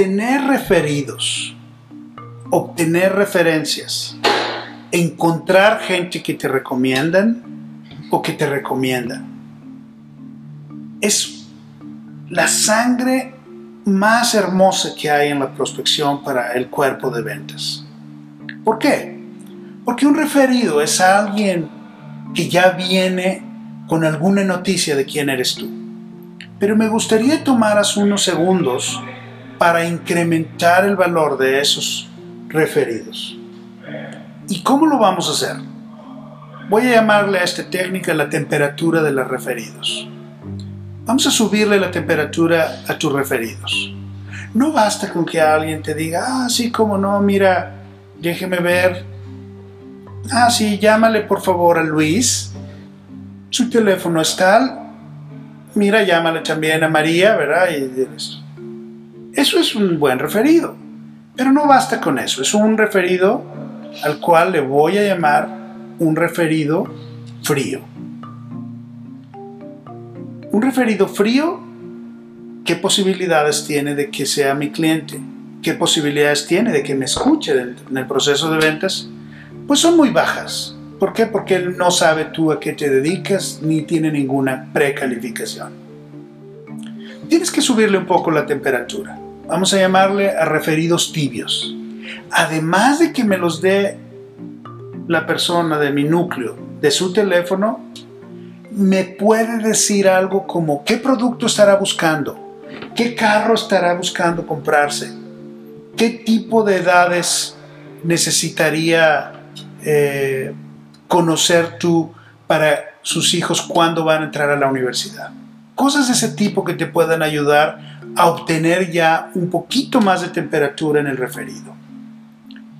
Obtener referidos, obtener referencias, encontrar gente que te recomiendan o que te recomienda. Es la sangre más hermosa que hay en la prospección para el cuerpo de ventas. ¿Por qué? Porque un referido es alguien que ya viene con alguna noticia de quién eres tú. Pero me gustaría tomaras unos segundos para incrementar el valor de esos referidos. ¿Y cómo lo vamos a hacer? Voy a llamarle a esta técnica la temperatura de los referidos. Vamos a subirle la temperatura a tus referidos. No basta con que alguien te diga, ah, sí, cómo no, mira, déjeme ver. Ah, sí, llámale por favor a Luis. Su teléfono es tal. Mira, llámale también a María, ¿verdad? Y eso es un buen referido. Pero no basta con eso. Es un referido al cual le voy a llamar un referido frío. Un referido frío, ¿qué posibilidades tiene de que sea mi cliente? ¿Qué posibilidades tiene de que me escuche en el proceso de ventas? Pues son muy bajas. ¿Por qué? Porque él no sabe tú a qué te dedicas ni tiene ninguna precalificación. Tienes que subirle un poco la temperatura vamos a llamarle a referidos tibios. Además de que me los dé la persona de mi núcleo, de su teléfono, me puede decir algo como qué producto estará buscando, qué carro estará buscando comprarse, qué tipo de edades necesitaría eh, conocer tú para sus hijos cuando van a entrar a la universidad. Cosas de ese tipo que te puedan ayudar a obtener ya un poquito más de temperatura en el referido.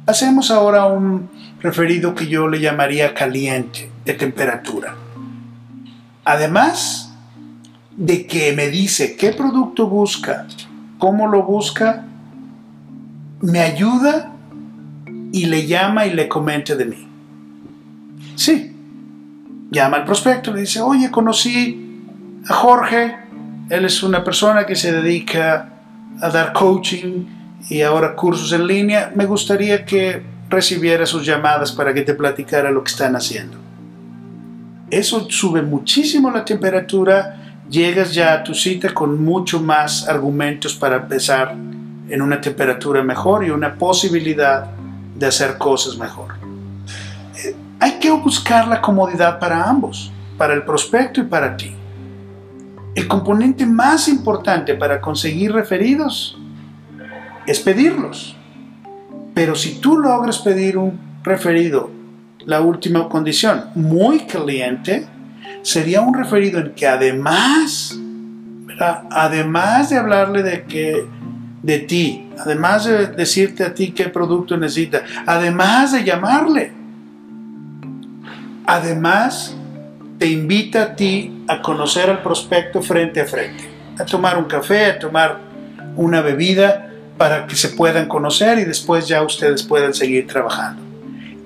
Hacemos ahora un referido que yo le llamaría caliente, de temperatura. Además de que me dice qué producto busca, cómo lo busca, me ayuda y le llama y le comenta de mí. Sí, llama al prospecto, le dice, oye, conocí a Jorge, él es una persona que se dedica a dar coaching y ahora cursos en línea. Me gustaría que recibiera sus llamadas para que te platicara lo que están haciendo. Eso sube muchísimo la temperatura, llegas ya a tu cita con mucho más argumentos para empezar en una temperatura mejor y una posibilidad de hacer cosas mejor. Eh, hay que buscar la comodidad para ambos, para el prospecto y para ti. El componente más importante para conseguir referidos es pedirlos. Pero si tú logras pedir un referido, la última condición, muy caliente, sería un referido en que además, además de hablarle de que de ti, además de decirte a ti qué producto necesita, además de llamarle, además te invita a ti a conocer al prospecto frente a frente, a tomar un café, a tomar una bebida para que se puedan conocer y después ya ustedes puedan seguir trabajando.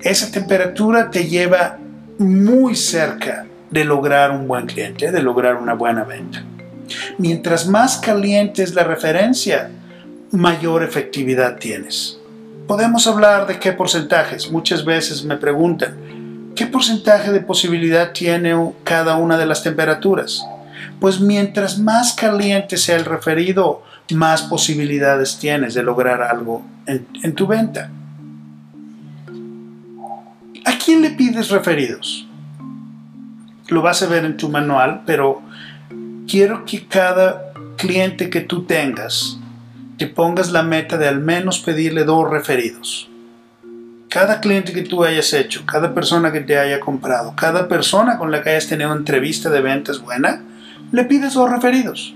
Esa temperatura te lleva muy cerca de lograr un buen cliente, de lograr una buena venta. Mientras más caliente es la referencia, mayor efectividad tienes. Podemos hablar de qué porcentajes. Muchas veces me preguntan, ¿Qué porcentaje de posibilidad tiene cada una de las temperaturas? Pues mientras más caliente sea el referido, más posibilidades tienes de lograr algo en, tu venta. ¿A quién le pides referidos? Lo vas a ver en tu manual, pero quiero que cada cliente que tú tengas te pongas la meta de al menos pedirle dos referidos cada cliente que tú hayas hecho, cada persona que te haya comprado, cada persona con la que hayas tenido entrevista de ventas buena, le pides dos referidos.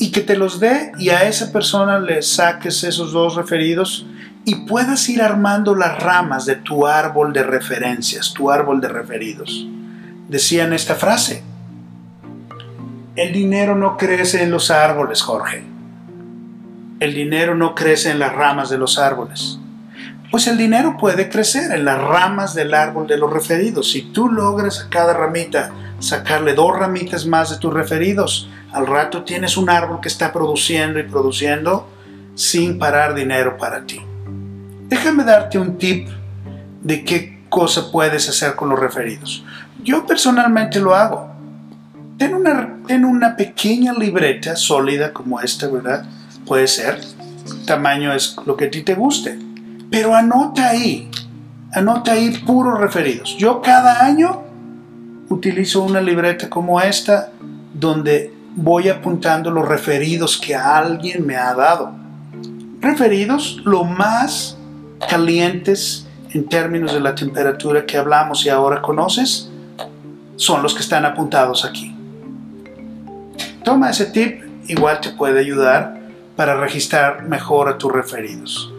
Y que te los dé y a esa persona le saques esos dos referidos y puedas ir armando las ramas de tu árbol de referencias, tu árbol de referidos. Decían esta frase, el dinero no crece en los árboles, Jorge. El dinero no crece en las ramas de los árboles. Pues el dinero puede crecer en las ramas del árbol de los referidos. Si tú logras a cada ramita sacarle dos ramitas más de tus referidos, al rato tienes un árbol que está produciendo y produciendo sin parar dinero para ti. Déjame darte un tip de qué cosa puedes hacer con los referidos. Yo personalmente lo hago. Ten una, ten una pequeña libreta sólida como esta, ¿verdad? Puede ser. tamaño es lo que a ti te guste pero anota ahí, anota ahí puros referidos. Yo cada año utilizo una libreta como esta donde voy apuntando los referidos que alguien me ha dado. Referidos lo más calientes en términos de la temperatura que hablamos y ahora conoces son los que están apuntados aquí. Toma ese tip, igual te puede ayudar para registrar mejor a tus referidos.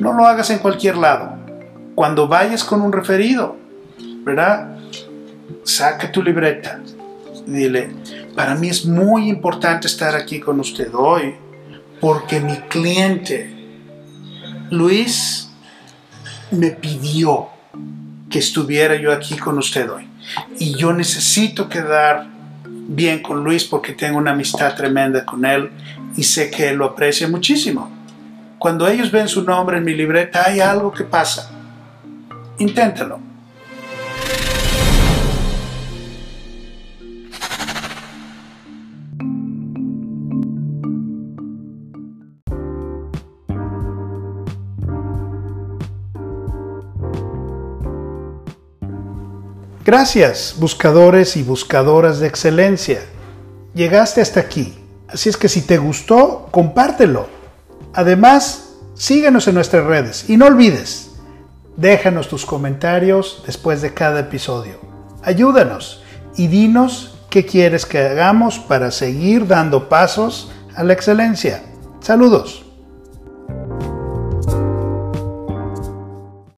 No lo hagas en cualquier lado. Cuando vayas con un referido, ¿verdad? Saca tu libreta. Dile, para mí es muy importante estar aquí con usted hoy porque mi cliente, Luis, me pidió que estuviera yo aquí con usted hoy. Y yo necesito quedar bien con Luis porque tengo una amistad tremenda con él y sé que él lo aprecia muchísimo. Cuando ellos ven su nombre en mi libreta, hay algo que pasa. Inténtalo. Gracias, buscadores y buscadoras de excelencia. Llegaste hasta aquí, así es que si te gustó, compártelo Además, síguenos en nuestras redes y no olvides, déjanos tus comentarios después de cada episodio. Ayúdanos y dinos qué quieres que hagamos para seguir dando pasos a la excelencia. Saludos.